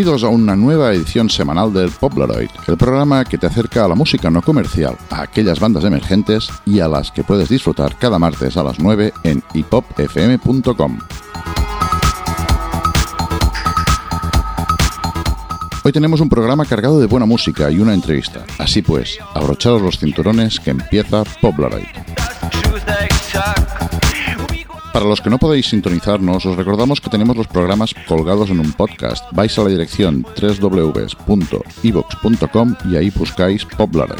Bienvenidos a una nueva edición semanal del Popleroid, el programa que te acerca a la música no comercial, a aquellas bandas emergentes y a las que puedes disfrutar cada martes a las 9 en hipopfm.com. Hoy tenemos un programa cargado de buena música y una entrevista. Así pues, abrocharos los cinturones que empieza Popleroid. Para los que no podéis sintonizarnos, os recordamos que tenemos los programas colgados en un podcast. Vais a la dirección www.evox.com y ahí buscáis Poplar.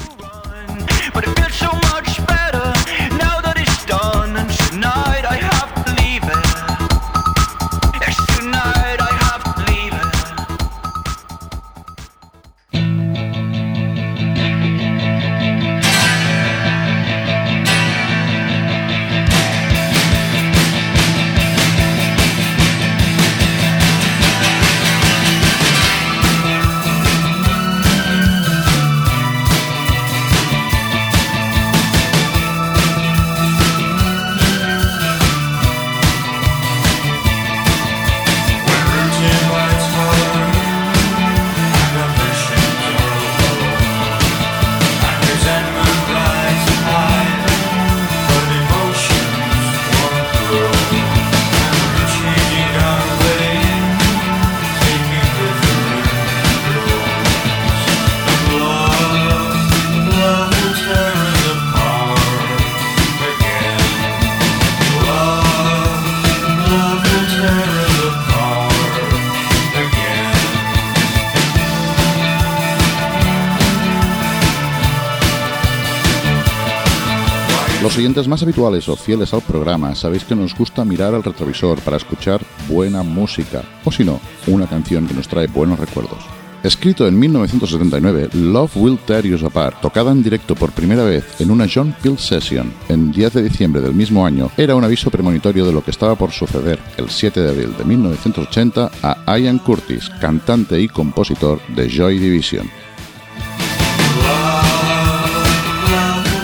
Oyentes más habituales o fieles al programa sabéis que nos gusta mirar al retrovisor para escuchar buena música, o si no, una canción que nos trae buenos recuerdos. Escrito en 1979, Love Will Tear You Apart, tocada en directo por primera vez en una John Peel Session en 10 de diciembre del mismo año, era un aviso premonitorio de lo que estaba por suceder el 7 de abril de 1980 a Ian Curtis, cantante y compositor de Joy Division.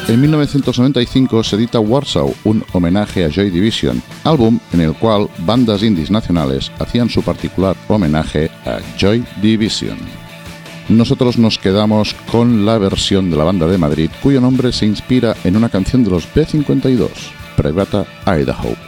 En 1995 se edita Warsaw, un homenaje a Joy Division, álbum en el cual bandas indies nacionales hacían su particular homenaje a Joy Division. Nosotros nos quedamos con la versión de la banda de Madrid cuyo nombre se inspira en una canción de los B52, Privata Idaho.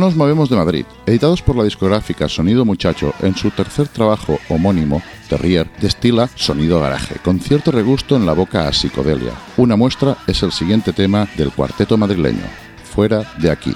No nos movemos de Madrid, editados por la discográfica Sonido Muchacho, en su tercer trabajo homónimo, Terrier, destila sonido garaje, con cierto regusto en la boca a psicodelia. Una muestra es el siguiente tema del cuarteto madrileño, Fuera de aquí.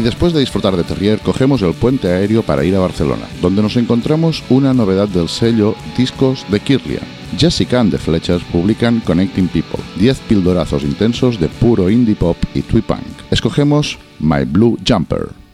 Después de disfrutar de Terrier, cogemos el puente aéreo para ir a Barcelona, donde nos encontramos una novedad del sello Discos de Kirlia. Jessica and the Fletchers publican Connecting People, 10 pildorazos intensos de puro indie pop y twee punk. Escogemos My Blue Jumper.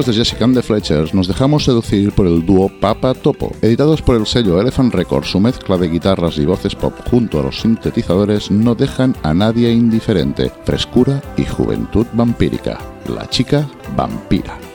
Después de Jessica and the Fletchers, nos dejamos seducir por el dúo Papa Topo. Editados por el sello Elephant Records, su mezcla de guitarras y voces pop junto a los sintetizadores no dejan a nadie indiferente. Frescura y juventud vampírica. La chica vampira.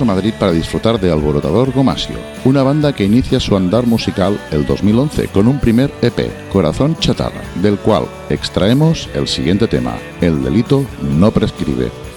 A Madrid para disfrutar de Alborotador Gomasio, una banda que inicia su andar musical el 2011 con un primer EP, Corazón Chatarra, del cual extraemos el siguiente tema, El delito no prescribe.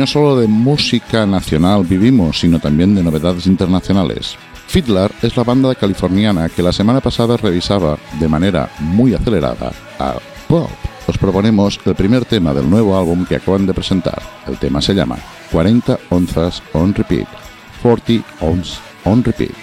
No solo de música nacional vivimos, sino también de novedades internacionales. Fiddler es la banda californiana que la semana pasada revisaba de manera muy acelerada a Pop. Os proponemos el primer tema del nuevo álbum que acaban de presentar. El tema se llama 40 onzas on repeat. 40 ounce on repeat.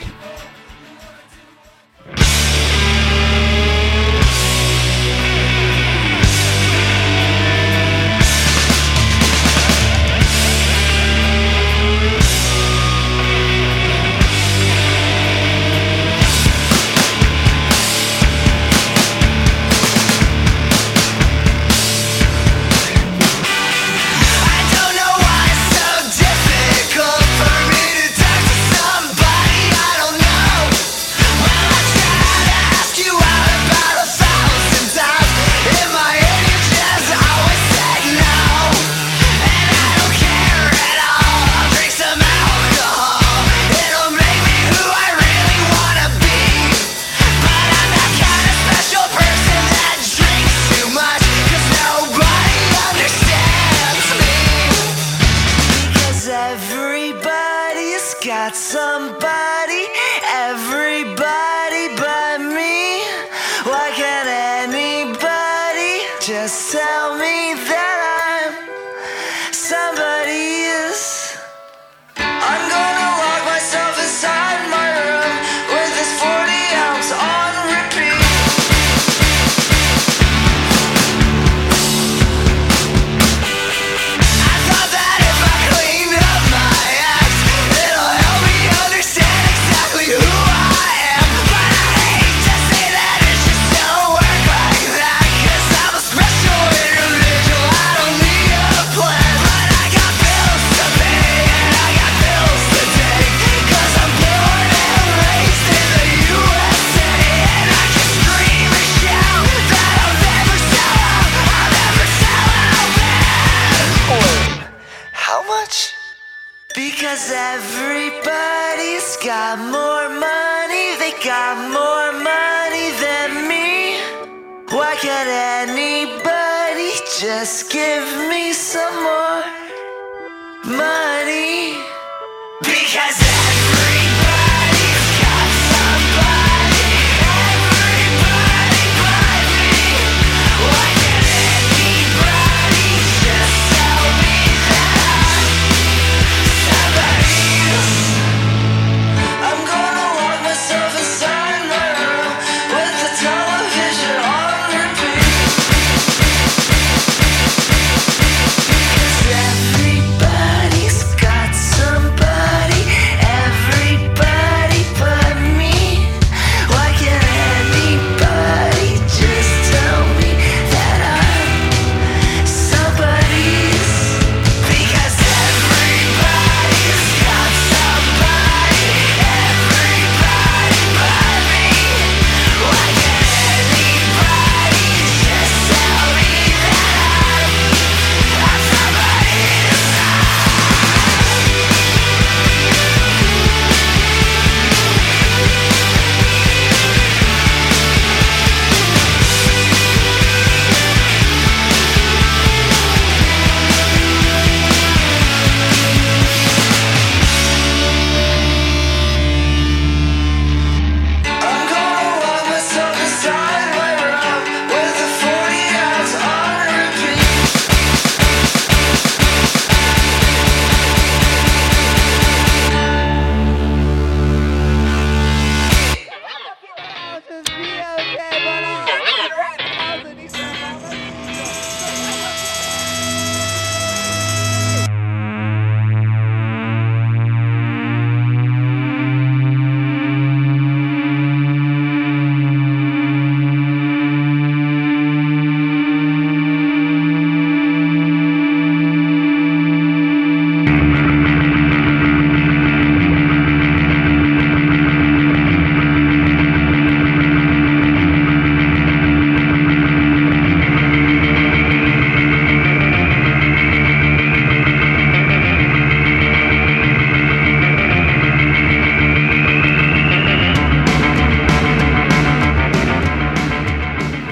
Just give me some more money. Because I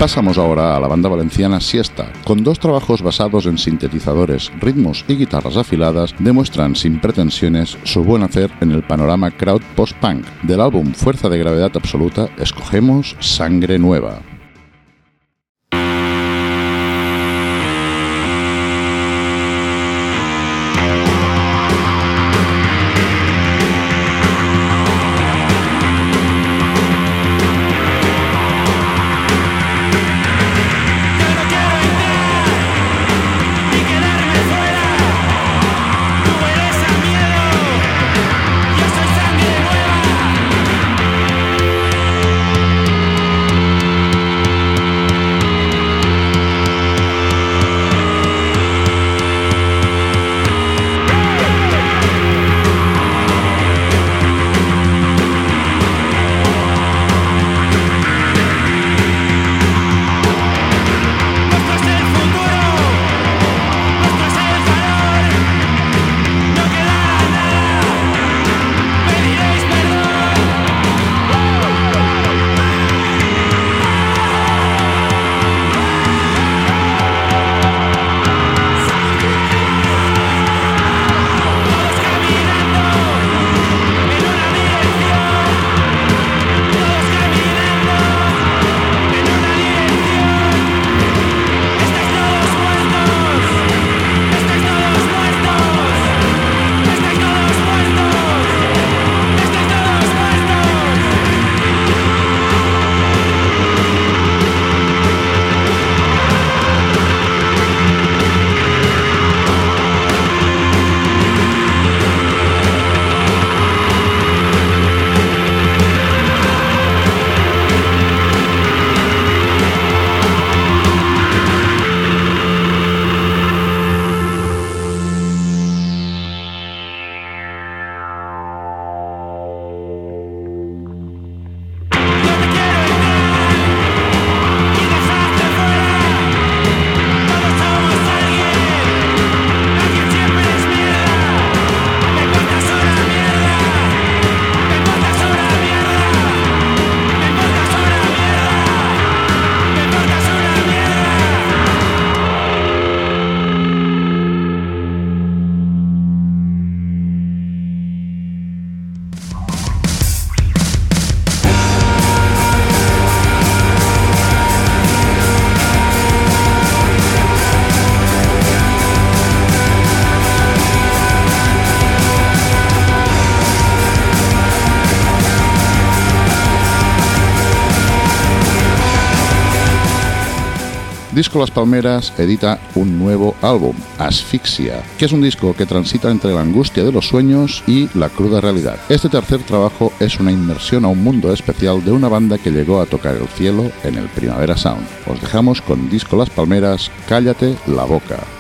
Pasamos ahora a la banda valenciana Siesta, con dos trabajos basados en sintetizadores, ritmos y guitarras afiladas, demuestran sin pretensiones su buen hacer en el panorama crowd post-punk. Del álbum Fuerza de Gravedad Absoluta, escogemos Sangre Nueva. Disco Las Palmeras edita un nuevo álbum, Asfixia, que es un disco que transita entre la angustia de los sueños y la cruda realidad. Este tercer trabajo es una inmersión a un mundo especial de una banda que llegó a tocar el cielo en el Primavera Sound. Os dejamos con Disco Las Palmeras, Cállate la boca.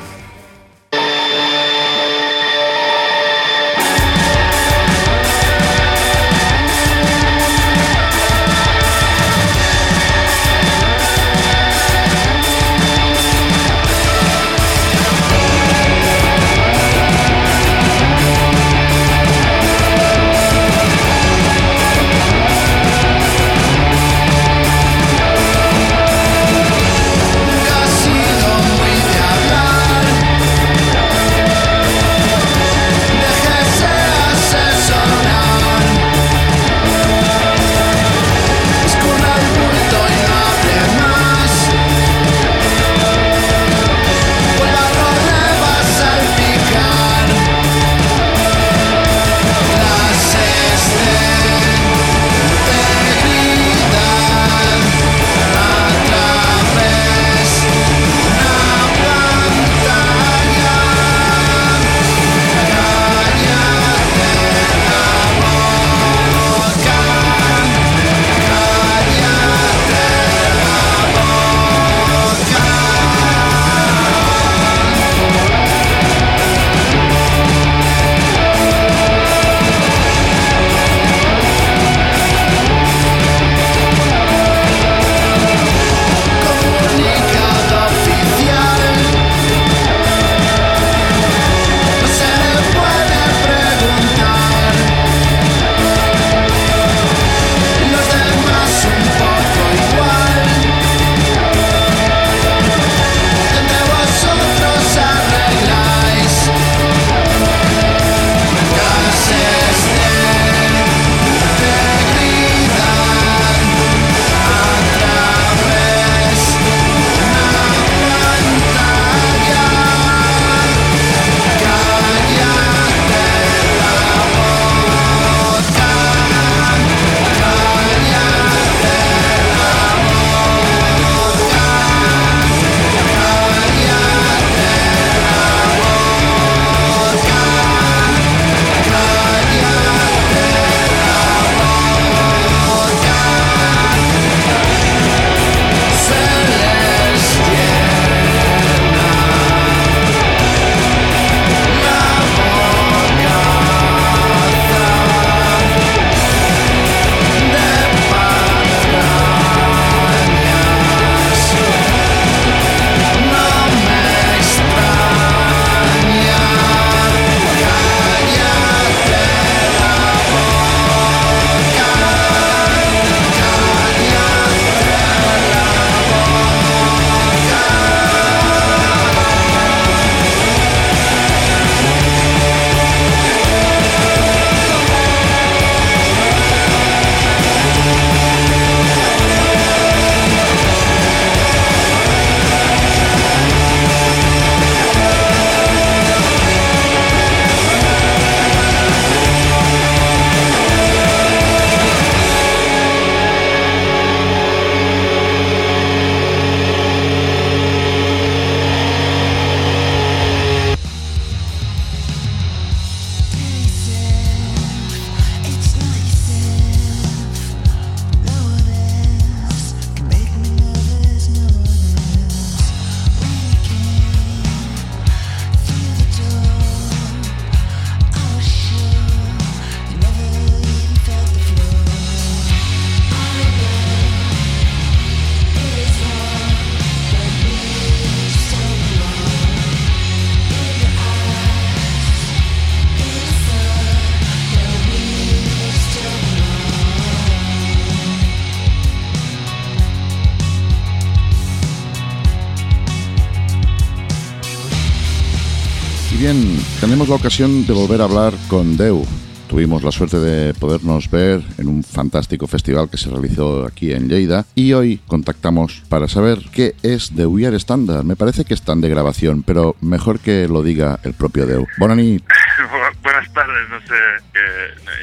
Tenemos la ocasión de volver a hablar con Deu, tuvimos la suerte de podernos ver en un fantástico festival que se realizó aquí en Lleida y hoy contactamos para saber qué es The We Are Standard. Me parece que están de grabación, pero mejor que lo diga el propio Deu. Bonani. Buenas tardes, no sé,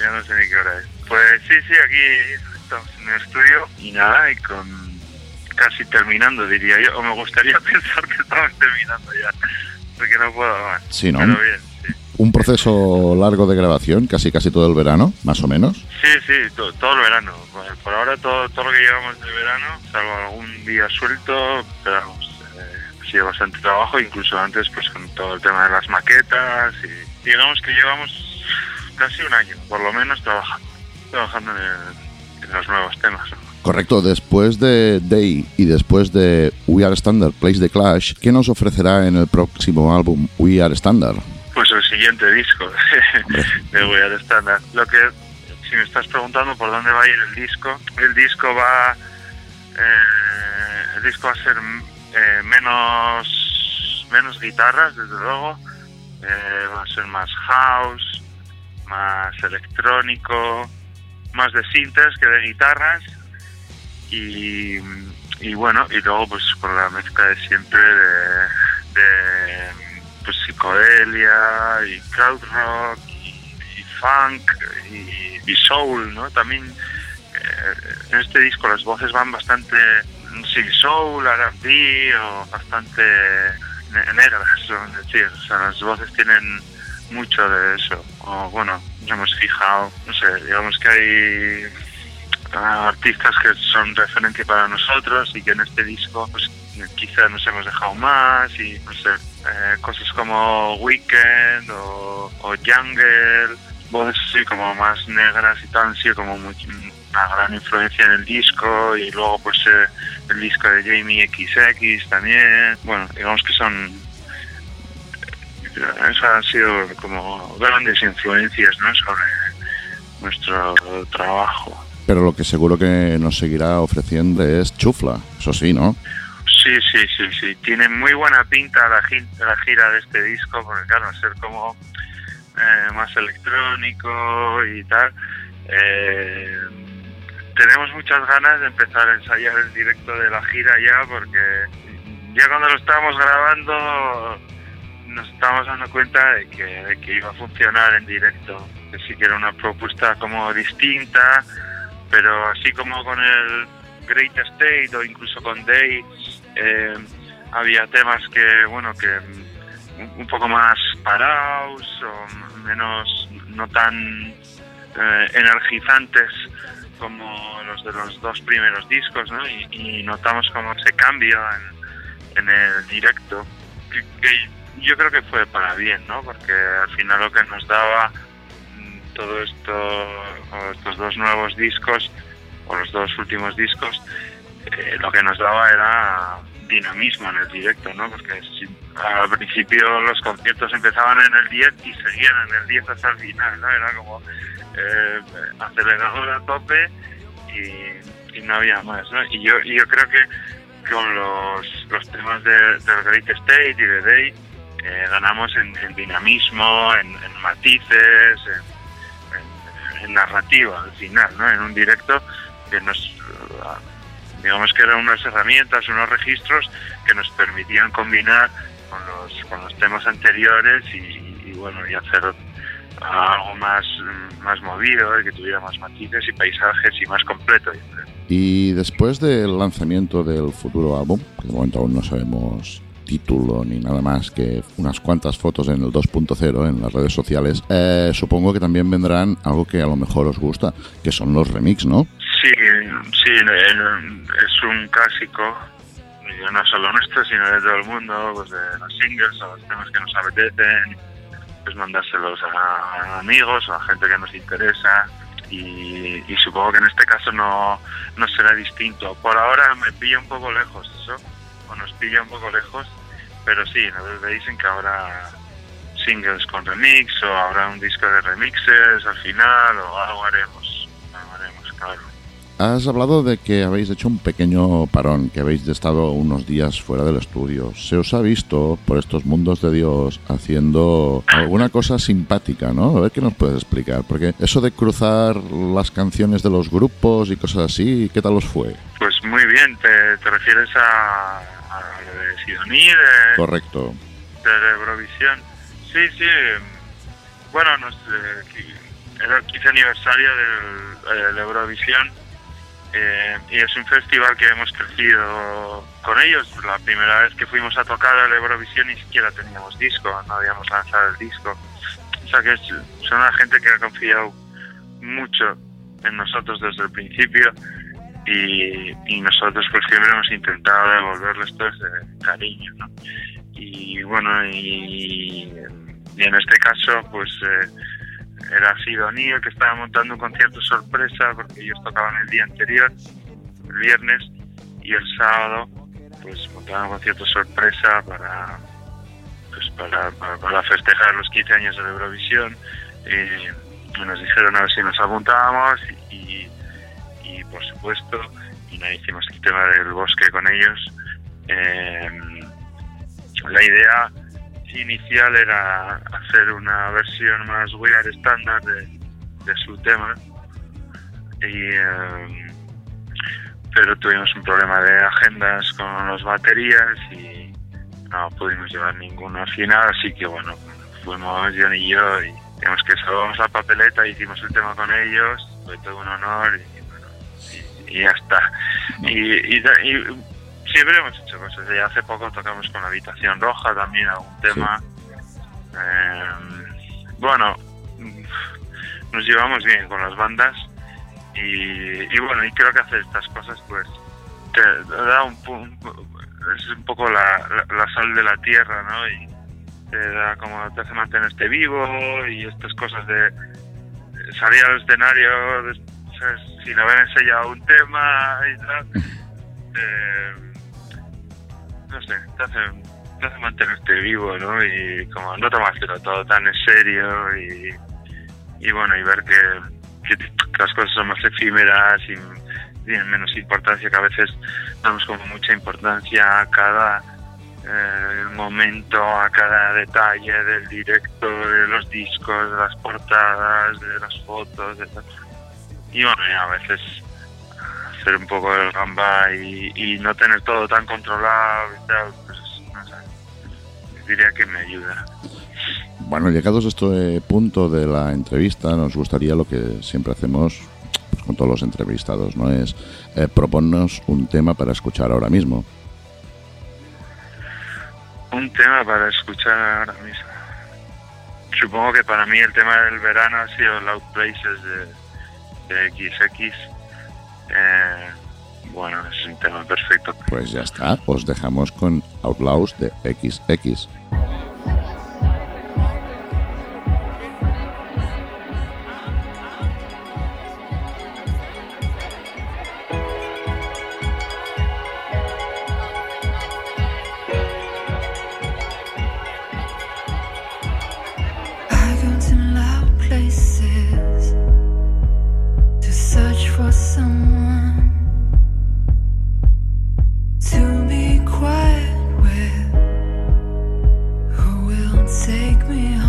ya no sé ni qué hora es. Pues sí, sí, aquí estamos en el estudio y nada, y con casi terminando, diría yo, o me gustaría pensar que estamos terminando ya, porque no puedo más. Sí, ¿no? Pero bien. Un proceso largo de grabación, casi casi todo el verano, más o menos. Sí, sí, todo el verano. Por ahora todo, todo lo que llevamos de verano, salvo algún día suelto, pero vamos, eh, ha sido bastante trabajo, incluso antes pues con todo el tema de las maquetas y digamos que llevamos casi un año, por lo menos, trabajando, trabajando en en los nuevos temas. Correcto, después de Day y después de We Are Standard Place the Clash, ¿qué nos ofrecerá en el próximo álbum We Are Standard? Pues el siguiente disco. De We Are Standard. Lo que, si me estás preguntando por dónde va a ir el disco, el disco va, eh, el disco va a ser eh, menos, menos guitarras, desde luego, eh, va a ser más house, más electrónico, más de sintes que de guitarras. Y, y bueno, y luego pues con la mezcla de siempre de, pues psicodelia y crowd rock y, funk y, soul, ¿no? También eh, en este disco las voces van bastante sí, soul, R&B o bastante negras, es decir, o sea, las voces tienen mucho de eso. O bueno, nos hemos fijado, no sé, digamos que hay ah, artistas que son referencia para nosotros y que en este disco pues quizá nos hemos dejado más y no sé, eh, cosas como Weekend o, o Jungle, voces así como más negras y tal, sí, como una gran influencia en el disco y luego pues eh, el disco de Jamie XX también, bueno, digamos que son esas han sido como grandes influencias ¿no? sobre nuestro trabajo. Pero lo que seguro que nos seguirá ofreciendo es chufla, eso sí, ¿no? Sí, sí, sí, sí. Tiene muy buena pinta la, gira de este disco, porque claro, ser como eh, más electrónico y tal. Eh, tenemos muchas ganas de empezar a ensayar el directo de la gira ya, porque ya cuando lo estábamos grabando nos estábamos dando cuenta de que, que iba a funcionar en directo, que sí que era una propuesta como distinta, pero así como con el Great State o incluso con Day, eh, había temas que, bueno, que un poco más parados o menos, no tan eh, energizantes como los de los dos primeros discos, ¿no? Y, notamos como ese cambio en, el directo. Que, que yo creo que fue para bien, ¿no? Porque al final lo que nos daba mm, todo esto, estos dos nuevos discos, o los dos últimos discos, eh, lo que nos daba era dinamismo en el directo, ¿no? Porque al principio los conciertos empezaban en el 10 y seguían en el 10 hasta el final, ¿no? Era como eh, acelerador a tope y, no había más, ¿no? Y yo, creo que con los, los temas de, del Great State y de Day eh, ganamos en, dinamismo, en, matices, en, narrativa al final, ¿no? En un directo que nos, digamos que eran unas herramientas, unos registros que nos permitían combinar con los, con los temas anteriores y, bueno, y hacer algo más, más movido, y que tuviera más matices y paisajes y más completo. Y después del lanzamiento del futuro álbum, que de momento aún no sabemos título ni nada más que unas cuantas fotos en el 2.0 en las redes sociales, eh, supongo que también vendrán algo que a lo mejor os gusta, que son los remix, ¿no? Sí, es un clásico, no solo nuestro, sino de todo el mundo, pues de los singles o los temas que nos apetecen, pues mandárselos a, amigos o a gente que nos interesa. Y, y, supongo que en este caso no, no será distinto. Por ahora me pilla un poco lejos eso, o nos pilla un poco lejos, pero sí, nos dicen que habrá singles con remix o habrá un disco de remixes al final o algo haremos, algo haremos, claro. Has hablado de que habéis hecho un pequeño parón, que habéis estado unos días fuera del estudio. Se os ha visto por estos mundos de Dios haciendo alguna cosa simpática, ¿no? A ver qué nos puedes explicar, porque eso de cruzar las canciones de los grupos y cosas así, ¿qué tal os fue? Pues muy bien, te, refieres a, a de Sidoní, de, Correcto. De Eurovisión. Sí, sí. Bueno, nos, eh, era el 15 aniversario del, Eurovisión eh, y es un festival que hemos crecido con ellos. La primera vez que fuimos a tocar el Eurovisión ni siquiera teníamos disco, no habíamos lanzado el disco. O sea que son una gente que ha confiado mucho en nosotros desde el principio y, nosotros pues siempre hemos intentado devolverles todo ese cariño. Y bueno, y, en este caso pues... Eh, era Sidoní el que estaba montando un concierto sorpresa porque ellos tocaban el día anterior, el viernes, y el sábado pues montaban un concierto sorpresa para pues para, para, festejar los 15 años de Eurovisión. Y nos dijeron a ver si nos apuntábamos y, por supuesto y no hicimos el tema del bosque con ellos. Eh, la idea inicial era hacer una versión más weird estándar de, su tema. Y em, pero tuvimos un problema de agendas con las baterías y no pudimos llevar ninguno al final así que bueno fuimos John y yo y tenemos que salvamos la papeleta hicimos el tema con ellos fue todo un honor y bueno y, ya está. Y, y siempre hemos hecho cosas. Y hace poco tocamos con la Habitación Roja también algún tema. Eh, bueno, nos llevamos bien con las bandas y, bueno, y creo que hacer estas cosas pues te, da un, es un poco la, la, sal de la tierra, ¿no? Y te da como te hace mantenerte vivo y estas cosas de salir al escenario sin haber ensayado un tema y tal. Eh, no sé, te hace, te hace mantenerte vivo, ¿no? Y como no tomártelo todo tan en serio y, y bueno, y ver que, que, las cosas son más efímeras y tienen menos importancia, que a veces damos como mucha importancia a cada eh, momento, a cada detalle del directo, de los discos, de las portadas, de las fotos, de y bueno, y a veces ser un poco el gamba y, no tener todo tan controlado y tal, pues no sé, diría que me ayuda. Bueno, llegados a este punto de la entrevista, nos gustaría lo que siempre hacemos pues, con todos los entrevistados, ¿no? Es eh, proponernos un tema para escuchar ahora mismo. Un tema para escuchar ahora mismo. Supongo que para mí el tema del verano ha sido Loud Places de, de XX eh, bueno, es un tema perfecto. Pues ya está, os dejamos con Outlaws de XX. real.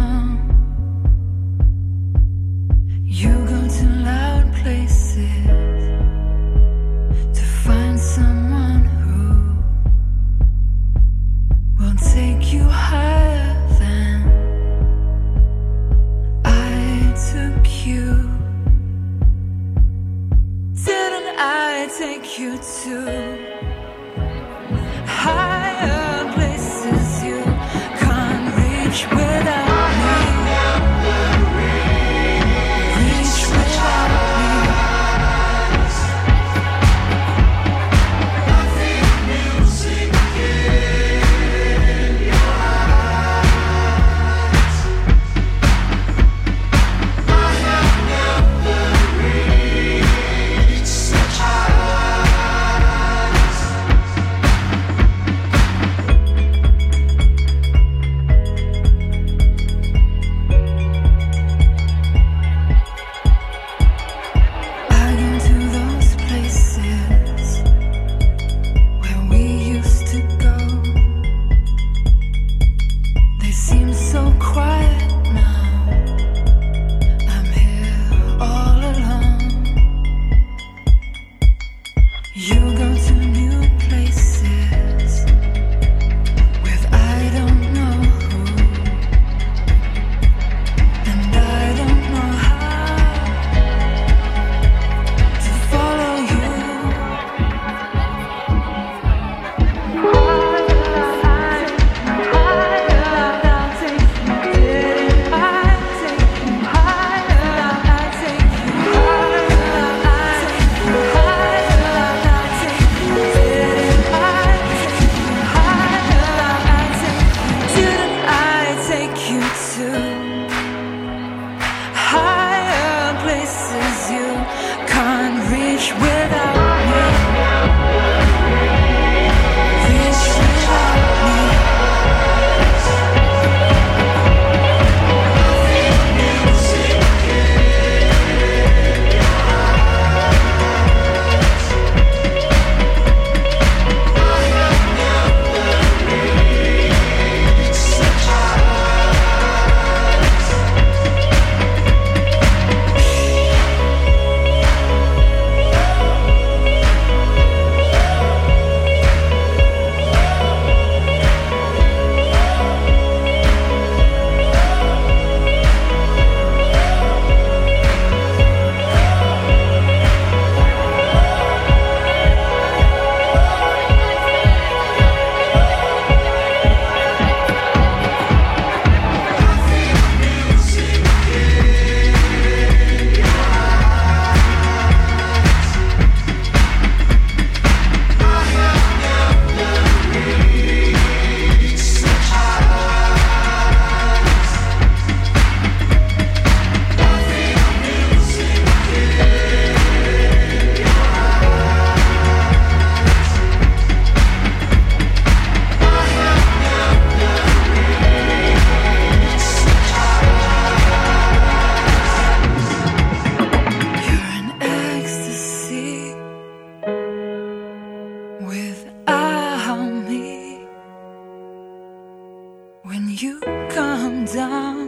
Come down.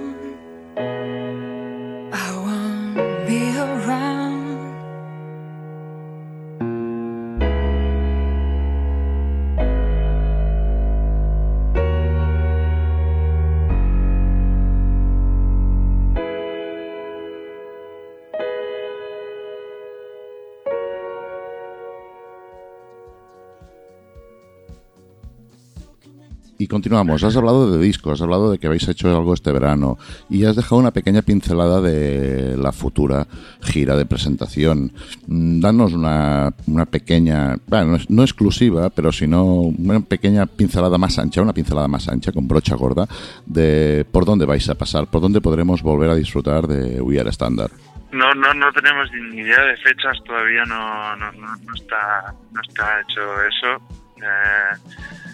Continuamos. Has hablado de discos, has hablado de que habéis hecho algo este verano y has dejado una pequeña pincelada de la futura gira de presentación. Mm, danos una, una pequeña, bueno, no exclusiva, pero sino una pequeña pincelada más ancha, una pincelada más ancha con brocha gorda de por dónde vais a pasar, por dónde podremos volver a disfrutar de We Are Standard. No, no, no tenemos ni idea de fechas, todavía no, no, no, está, no está hecho eso. Eh,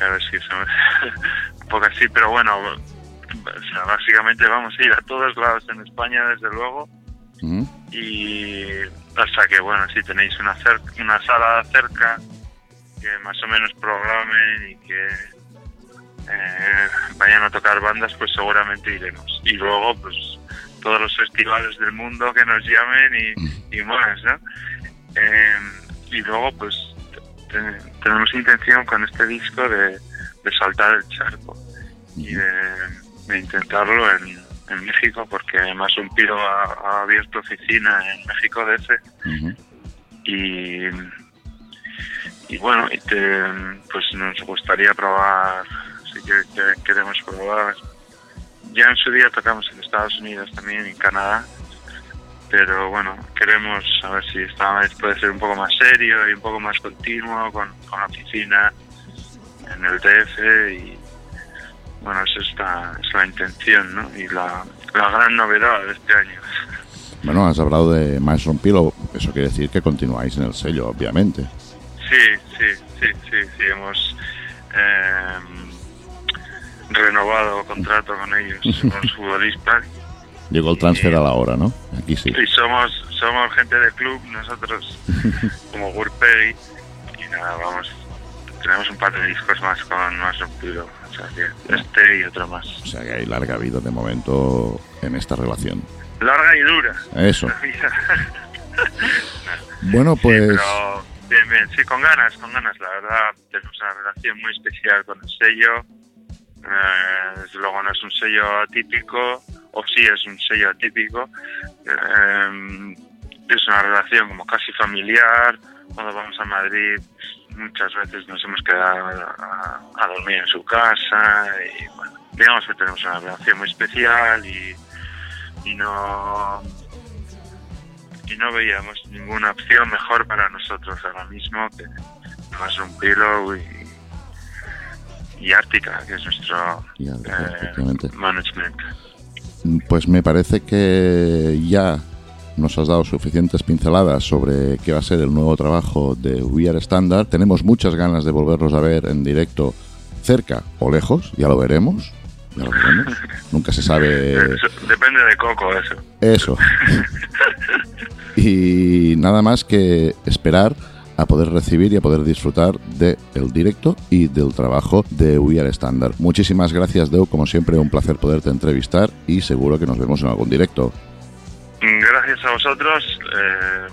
a ver si es un poco así, pero bueno, básicamente vamos a ir a todos lados en España, desde luego. Y hasta que, bueno, si tenéis una, una sala cerca que más o menos programen y que eh, vayan a tocar bandas, pues seguramente iremos. Y luego, pues todos los festivales del mundo que nos llamen y, más, ¿no? Eh, y luego, pues tenemos intención con este disco de, saltar el charco y de, intentarlo en, México, porque además un piro ha, abierto oficina en México DF. Y, y bueno, pues nos gustaría probar, si que, queremos probar. Ya en su día tocamos en Estados Unidos también, en Canadá pero bueno, queremos a ver si esta vez puede ser un poco más serio y un poco más continuo con, la oficina en el DF y bueno, esa es la, intención ¿no? y la, gran novedad de este año. Bueno, has hablado de Maestro Pilo, eso quiere decir que continuáis en el sello, obviamente. Sí, sí, sí, sí, sí, hemos eh, renovado contrato con ellos, con los futbolistas Llegó el transfer a la hora, ¿no? Aquí sí. Sí, somos, somos gente de club, nosotros como Gurperi, y nada, vamos, tenemos un par de discos más con más rompido, o sea que este y otro más. O sea que hay larga vida de momento en esta relación. Larga y dura. Eso. bueno, pues... Sí, pero bien, bien, sí, con ganas, con ganas, la verdad, tenemos una relación muy especial con el sello. Eh, desde luego no es un sello atípico, o sí es un sello atípico. Eh, es una relación como casi familiar. Cuando vamos a Madrid muchas veces nos hemos quedado a, dormir en su casa y bueno, digamos que tenemos una relación muy especial y, y no y no veíamos ninguna opción mejor para nosotros ahora mismo que más un pilo y, y Ártica, que es nuestro eh, management. Pues me parece que ya nos has dado suficientes pinceladas sobre qué va a ser el nuevo trabajo de We Are Standard. Tenemos muchas ganas de volverlos a ver en directo cerca o lejos, ya lo veremos. Ya lo veremos. Nunca se sabe. depende de Coco, eso. Eso. y nada más que esperar a poder recibir y a poder disfrutar del el directo y del trabajo de We Are Standard. Muchísimas gracias, Deu. Como siempre, un placer poderte entrevistar y seguro que nos vemos en algún directo. Gracias a vosotros. Eh,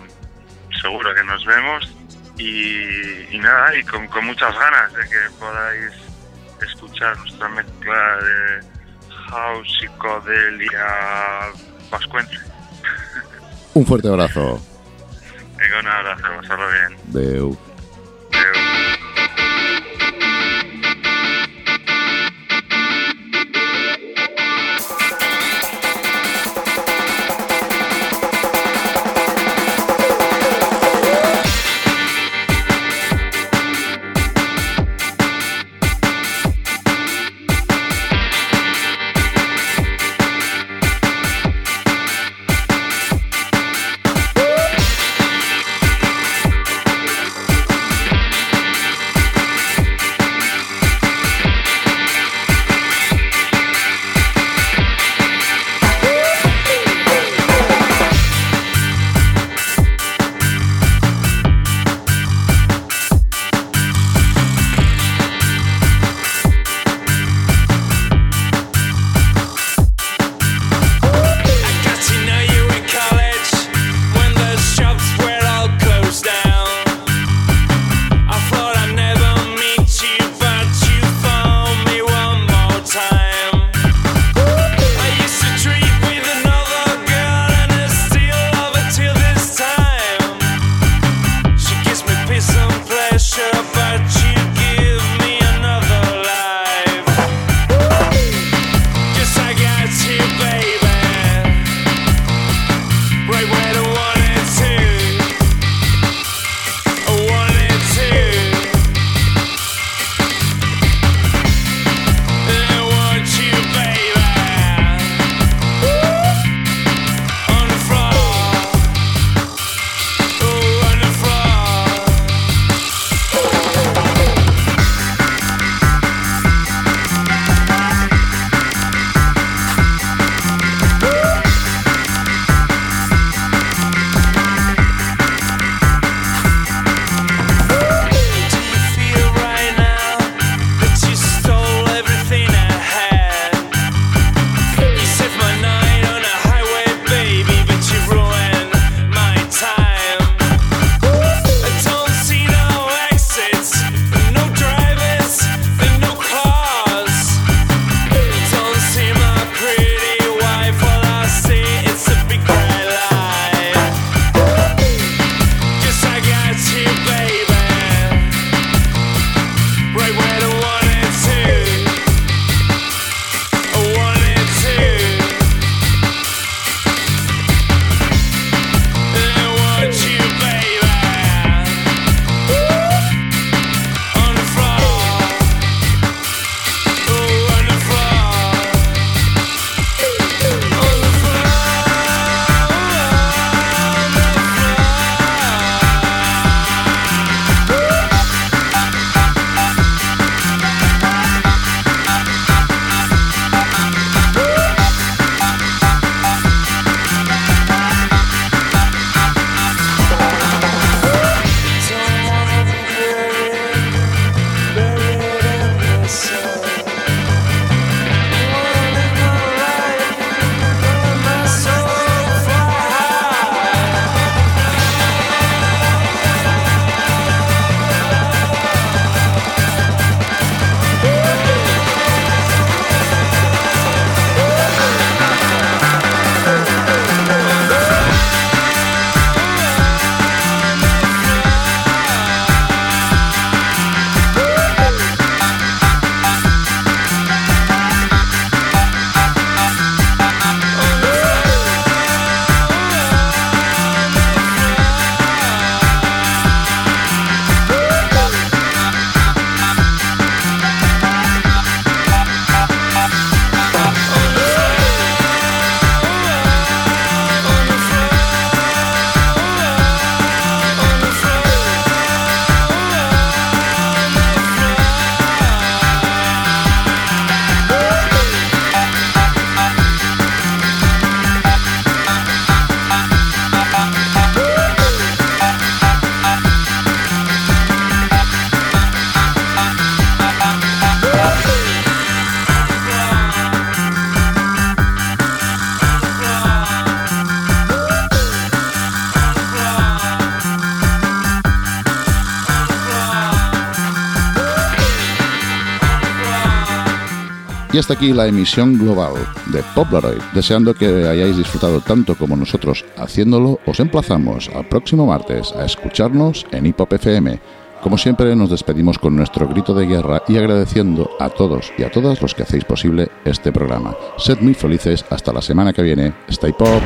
seguro que nos vemos. Y, nada, y con, muchas ganas de que podáis escuchar nuestra mezcla de house, psicodelia, pascuense. Un fuerte abrazo. Venga, un abrazo, pasarlo bien. Deu. Hasta aquí la emisión global de Poplaroid. Deseando que hayáis disfrutado tanto como nosotros haciéndolo, os emplazamos al próximo martes a escucharnos en Hip Hop FM. Como siempre, nos despedimos con nuestro grito de guerra y agradeciendo a todos y a todas los que hacéis posible este programa. Sed muy felices hasta la semana que viene. Stay Pop.